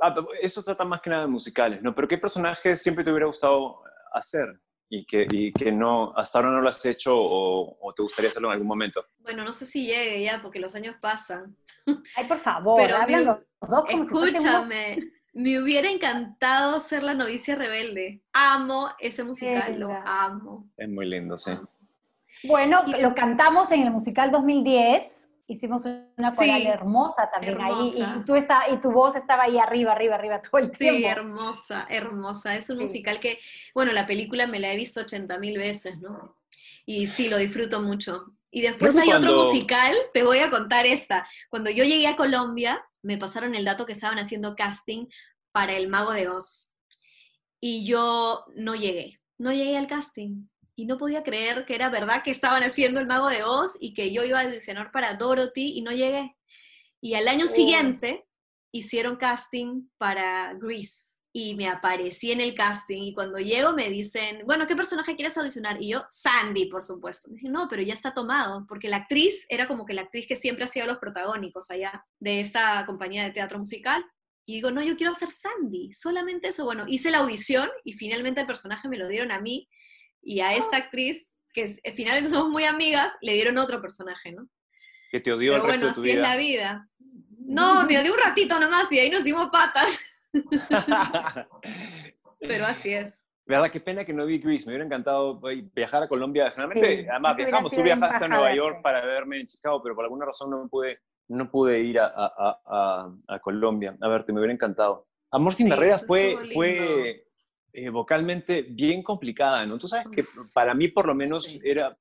ah, eso trata más que nada de musicales, ¿no? Pero ¿qué personaje siempre te hubiera gustado hacer? y que, y que no, hasta ahora no lo has hecho o, te gustaría hacerlo en algún momento? Bueno, no sé si llegue ya, porque los años pasan. Ay, por favor, Pero escúchame, me hubiera encantado ser la novicia rebelde. Amo ese musical, lo amo. Es muy lindo, sí. Bueno, lo cantamos en el musical 2010 hicimos una coral hermosa también ahí y tú está, y tu voz estaba ahí arriba, arriba, arriba todo el tiempo. Sí, hermosa, hermosa. Es un musical que, bueno, la película me la he visto 80 mil veces, ¿no? Y sí, lo disfruto mucho. Y después hay otro musical, te voy a contar esta. Cuando yo llegué a Colombia, me pasaron el dato que estaban haciendo casting para El Mago de Oz. Y yo no llegué no llegué al casting y no podía creer que era verdad que estaban haciendo el mago de Oz y que yo iba a audicionar para Dorothy y no llegué. Y al año oh. siguiente hicieron casting para Grease y me aparecí en el casting y cuando llego me dicen, bueno, ¿qué personaje quieres audicionar? Y yo, Sandy, por supuesto. dije, no, pero ya está tomado, porque la actriz era como que la actriz que siempre hacía los protagónicos allá de esta compañía de teatro musical. Y digo, no, yo quiero hacer Sandy, solamente eso. Bueno, hice la audición y finalmente el personaje me lo dieron a mí y a esta actriz, que eh, finalmente somos muy amigas, le dieron otro personaje, ¿no? Que te odió el resto bueno, de tu así es la vida. No, me odió un ratito nomás y ahí nos dimos patas. [laughs] Pero así es. ¿Verdad? Qué pena que no vi Grease. Me hubiera encantado viajar a Colombia. Generalmente, además, viajamos. Tú viajaste a Nueva York para verme en Chicago, pero por alguna razón no pude, no pude ir a, a, a, Colombia a verte. Me hubiera encantado. Amor sin barreras fue, fue eh, vocalmente bien complicada, ¿no? Tú sabes que para mí por lo menos era,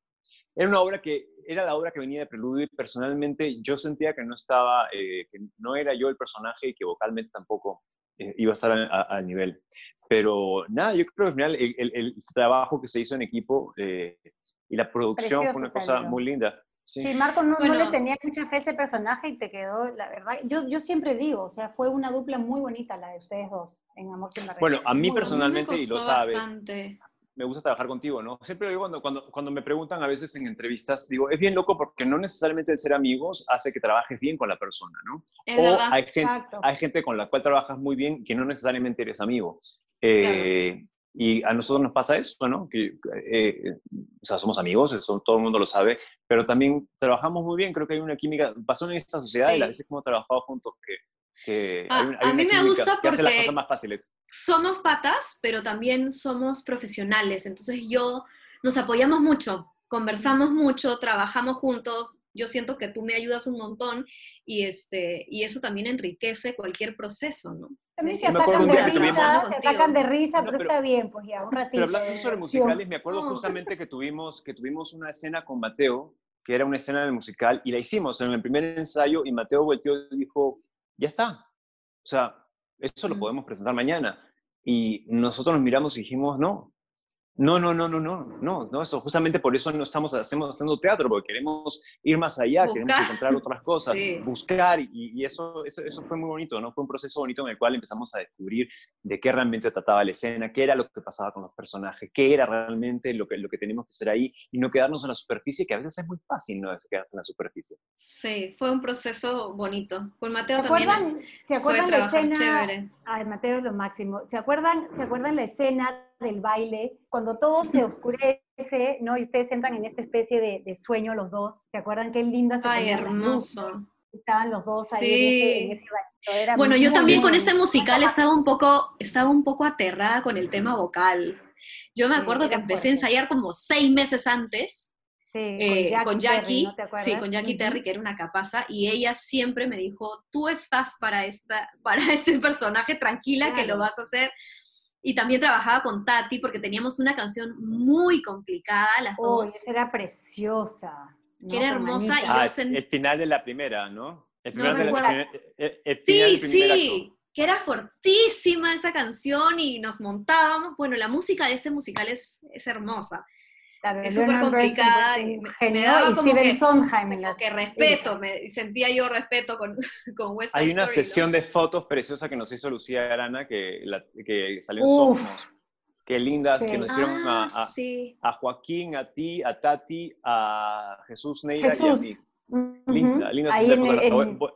era una obra que era la obra que venía de Preludio y personalmente yo sentía que no estaba, eh, que no era yo el personaje y que vocalmente tampoco iba a estar al nivel. Pero nada, yo creo que al final el, trabajo que se hizo en equipo y la producción fue una cosa muy linda. Sí, Marco no, no, le tenía mucha fe a ese personaje y te quedó, la verdad, yo, yo siempre digo, o sea, fue una dupla muy bonita la de ustedes dos en Amor sin Bueno, a mí personalmente, y lo sabes, me gusta trabajar contigo, ¿no? Siempre digo cuando, cuando, cuando me preguntan a veces en entrevistas, digo, es bien loco porque no necesariamente el ser amigos hace que trabajes bien con la persona, ¿no? o hay gente, hay gente con la cual trabajas muy bien que no necesariamente eres amigo. Eh, y a nosotros nos pasa eso, ¿no? Que, eh, o sea, somos amigos, eso todo el mundo lo sabe, pero también trabajamos muy bien, creo que hay una química, pasó en esta sociedad y a veces hemos trabajado juntos que a, mí me gusta porque somos patas, pero también somos profesionales. Entonces yo nos apoyamos mucho, conversamos mucho, trabajamos juntos. Yo siento que tú me ayudas un montón y, este, y eso también enriquece cualquier proceso, ¿no? También se atacan, de risa, se atacan de risa, pero, está bien, pues ya, un ratito. Pero hablando sobre musicales, me acuerdo justamente que tuvimos, que tuvimos una escena con Mateo, que era una escena del musical, y la hicimos en el primer ensayo, y Mateo volteó y dijo, ya está. O sea, eso lo podemos presentar mañana. Y nosotros nos miramos y dijimos, no, no, no, no, no, no, no, no, eso justamente por eso no estamos hacemos, haciendo teatro, porque queremos ir más allá, queremos encontrar otras [laughs] cosas, buscar, y, eso, eso, eso, fue muy bonito, ¿no? Fue un proceso bonito en el cual empezamos a descubrir de qué realmente trataba la escena, qué era lo que pasaba con los personajes, qué era realmente lo que, lo que teníamos que hacer ahí, y no quedarnos en la superficie, que a veces es muy fácil, ¿no? Quedarse en la superficie. Sí, fue un proceso bonito. Con Mateo también. Acuerdan, ¿Se acuerdan la escena? Ay, Mateo es lo máximo. ¿Se acuerdan, ¿Se acuerdan la escena del baile, cuando todo se oscurece, ¿no? Y ustedes entran en esta especie de, sueño los dos. ¿Se acuerdan qué linda se Ay, hermoso. Estaban los dos ahí en, ese, baile. bueno, yo también con este musical estaba un poco, estaba un poco aterrada con el tema vocal. Yo me acuerdo que empecé a ensayar como seis meses antes. Sí, con, Jackie, Terry, sí, con Jackie Terry, que era una capaza, y ella siempre me dijo, tú estás para, esta, para este personaje, tranquila que lo vas a hacer. Y también trabajaba con Tati porque teníamos una canción muy complicada, las oh, dos. Era preciosa. Que era hermosa. Y ah, el final de la primera, ¿no? El final de la, sí, sí, que era fortísima esa canción y nos montábamos. Bueno, la música de este musical es, es hermosa es súper complicada. Y me, daba como que, que, respeto, me, sentía yo respeto con, [laughs] con West Hay una sesión de fotos preciosa que nos hizo Lucía Arana que, que salió en Somos. Qué lindas, que nos hicieron a, ah, a, Joaquín, a ti, a Tati, a Jesús Neira y a mí. Linda, linda Voy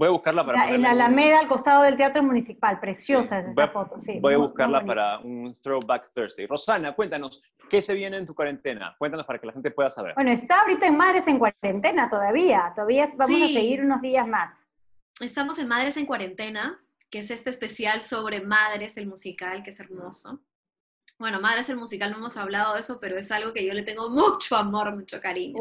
a buscarla para... en la Alameda, al costado del Teatro Municipal. Preciosa es esa foto, sí. Voy a buscarla para un Throwback Thursday. Rosana, cuéntanos, ¿qué se viene en tu cuarentena? Cuéntanos para que la gente pueda saber. Bueno, está ahorita en Madres en Cuarentena todavía. Todavía vamos a seguir unos días más. Estamos en Madres en Cuarentena, que es este especial sobre Madres, el musical, que es hermoso. Bueno, Madres el musical no hemos hablado de eso, pero es algo que yo le tengo mucho amor, mucho cariño.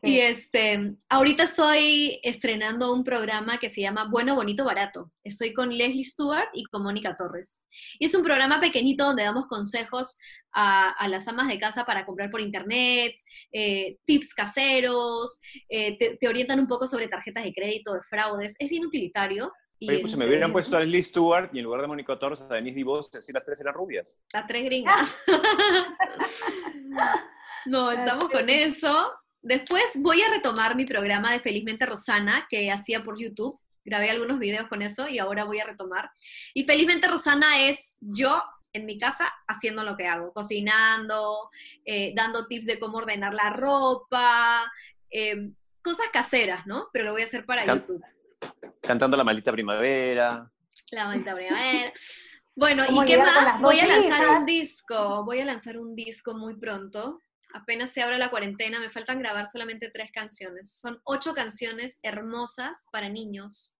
Y este, ahorita estoy estrenando un programa que se llama Bueno, Bonito, Barato. Estoy con Leslie Stewart y con Mónica Torres. Y es un programa pequeñito donde damos consejos a, las amas de casa para comprar por internet, eh, tips caseros, eh, te, te orientan un poco sobre tarjetas de crédito, de fraudes. Es bien utilitario Oye, pues me hubieran este puesto a Leslie Stewart y en lugar de Mónica Torres a Denise DeVos, así las tres eran rubias. Las tres gringas. [laughs] no, estamos con eso. Después voy a retomar mi programa de Felizmente Rosana que hacía por YouTube. Grabé algunos videos con eso y ahora voy a retomar. Y Felizmente Rosana es yo en mi casa haciendo lo que hago, cocinando, eh, dando tips de cómo ordenar la ropa, eh, cosas caseras, ¿no? Pero lo voy a hacer para YouTube. Cantando La Maldita Primavera. La Maldita Primavera. Bueno, ¿y qué más? Voy a lanzar un disco, voy a lanzar un disco muy pronto. Apenas se abre la cuarentena, me faltan grabar solamente tres canciones. Son ocho canciones hermosas para niños.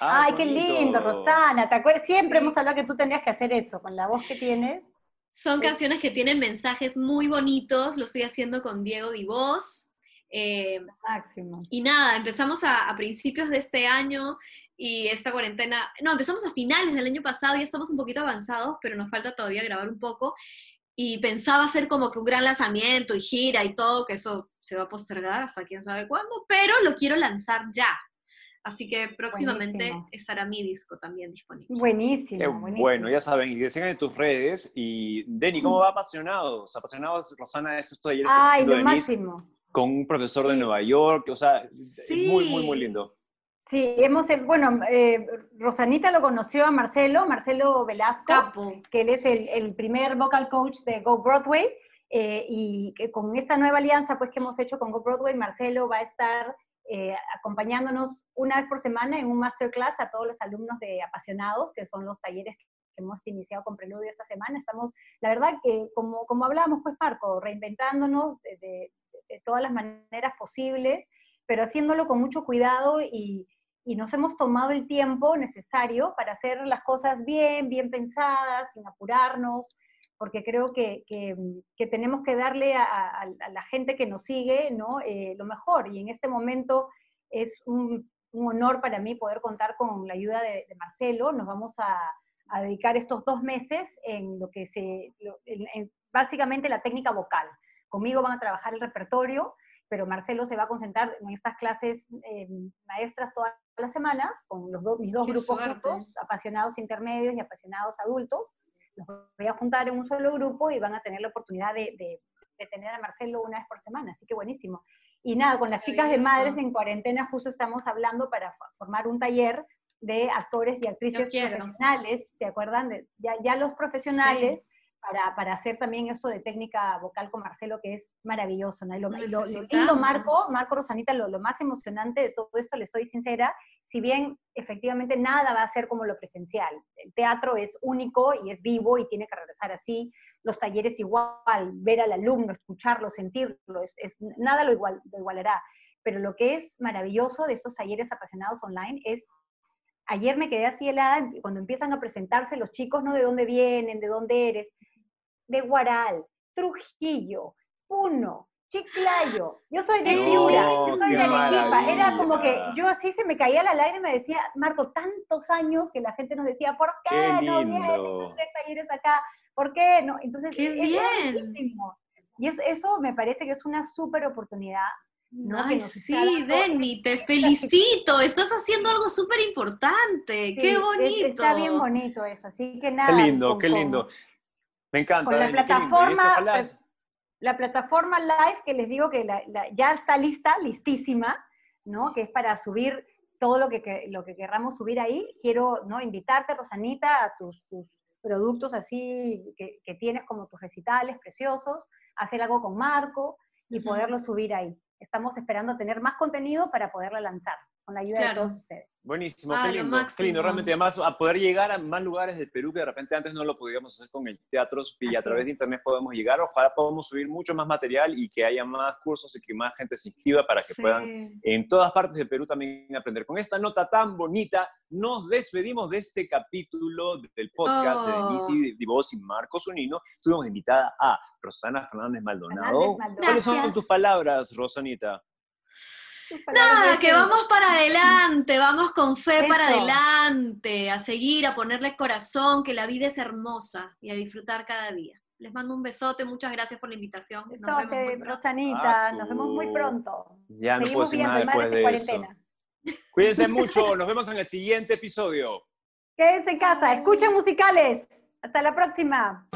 Ay, qué lindo, Rosana. ¿Te acuerdas? Siempre hemos hablado que tú tenías que hacer eso, con la voz que tienes. Son canciones que tienen mensajes muy bonitos. Lo estoy haciendo con Diego Divos. Eh, Máximo. Y nada, empezamos a, principios de este año y esta cuarentena, no, empezamos a finales del año pasado, y estamos un poquito avanzados, pero nos falta todavía grabar un poco. Y pensaba hacer como que un gran lanzamiento y gira y todo, que eso se va a postergar hasta quién sabe cuándo, pero lo quiero lanzar ya. Así que próximamente estará mi disco también disponible. Buenísimo, Bueno, ya saben, y decían en tus redes. Y Denny, ¿cómo va apasionados? Apasionados, Rosana, eso estoy ayer Ay, lo máximo con un profesor de Nueva York, o sea, muy, muy, muy lindo. Sí, hemos, eh, bueno, eh, Rosanita lo conoció a Marcelo, Marcelo Velasco, que él es el, primer vocal coach de Go Broadway, eh, y con esta nueva alianza pues que hemos hecho con Go Broadway, Marcelo va a estar acompañándonos una vez por semana en un masterclass a todos los alumnos de Apasionados, que son los talleres que hemos iniciado con Preludio esta semana. Estamos, la verdad que como, como hablábamos pues Marco, reinventándonos de, de todas las maneras posibles, pero haciéndolo con mucho cuidado y, nos hemos tomado el tiempo necesario para hacer las cosas bien, bien pensadas, sin apurarnos, porque creo que, tenemos que darle a, la gente que nos sigue ¿no? Eh, lo mejor. Y en este momento es un, honor para mí poder contar con la ayuda de, Marcelo. Nos vamos a, dedicar estos dos meses en lo que se, en, básicamente la técnica vocal. Conmigo van a trabajar el repertorio, pero Marcelo se va a concentrar en estas clases eh, maestras todas las semanas, con los mis dos grupos juntos, apasionados intermedios y apasionados adultos. Los voy a juntar en un solo grupo y van a tener la oportunidad de, tener a Marcelo una vez por semana, así que buenísimo. Y nada, con las chicas de Madres en Cuarentena justo estamos hablando para formar un taller de actores y actrices profesionales, ¿se acuerdan? De, ya, ya los profesionales para, para, hacer también esto de técnica vocal con Marcelo, que es maravilloso. ¿no? Y lo, lindo, Marco, Marco Rosanita, lo, lo, más emocionante de todo esto, le soy sincera, si bien efectivamente nada va a ser como lo presencial, el teatro es único y es vivo y tiene que regresar así, los talleres igual, ver al alumno, escucharlo, sentirlo, es, nada lo, igual, lo igualará. Pero lo que es maravilloso de estos talleres apasionados online es ayer me quedé así helada cuando empiezan a presentarse los chicos, ¿no? De dónde vienen, de dónde eres de Guaral, Trujillo, Puno, Chiclayo. Yo soy de Piura, yo soy de Arequipa. Era como que yo así se me caía la lágrima y decía, Marco, tantos años que la gente nos decía, ¿por qué, no vienes a talleres acá? ¿Por qué no? Entonces, qué es, bien. Y eso, eso me parece que es una súper oportunidad ¿no? Ay, sí, Denny, te felicito, estás haciendo algo súper importante, qué bonito. está bien bonito eso, así que nada. Qué lindo, qué lindo. Me encanta. la plataforma, la plataforma live que les digo que ya está lista, listísima, ¿no? Que es para subir todo lo que, lo que querramos subir ahí. Quiero ¿no? invitarte, Rosanita, a tus, productos así que, tienes como tus recitales preciosos, hacer algo con Marco y poderlo subir ahí. Estamos esperando tener más contenido para poderla lanzar con la ayuda de todos ustedes. Buenísimo, qué lindo, qué lindo, realmente. Además, a poder llegar a más lugares del Perú que de repente antes no lo podíamos hacer con el teatro y a través de internet podemos llegar. Ojalá podamos subir mucho más material y que haya más cursos y que más gente se inscriba para que puedan en todas partes del Perú también aprender. Con esta nota tan bonita, nos despedimos de este capítulo del podcast de oh. Denise Divos y Marcos Unino. Tuvimos invitada a Rosana Fernández Maldonado. ¿Cuáles son tus palabras, Rosanita? Nada, que vamos para adelante, vamos con fe para adelante, a seguir, a ponerle corazón, que la vida es hermosa y a disfrutar cada día. Les mando un besote, muchas gracias por la invitación. Besote, Rosanita, nos vemos muy pronto. Ya no puedo decir nada después de eso. Cuídense mucho, nos vemos en el siguiente episodio. Quédense en casa, escuchen musicales. Hasta la próxima.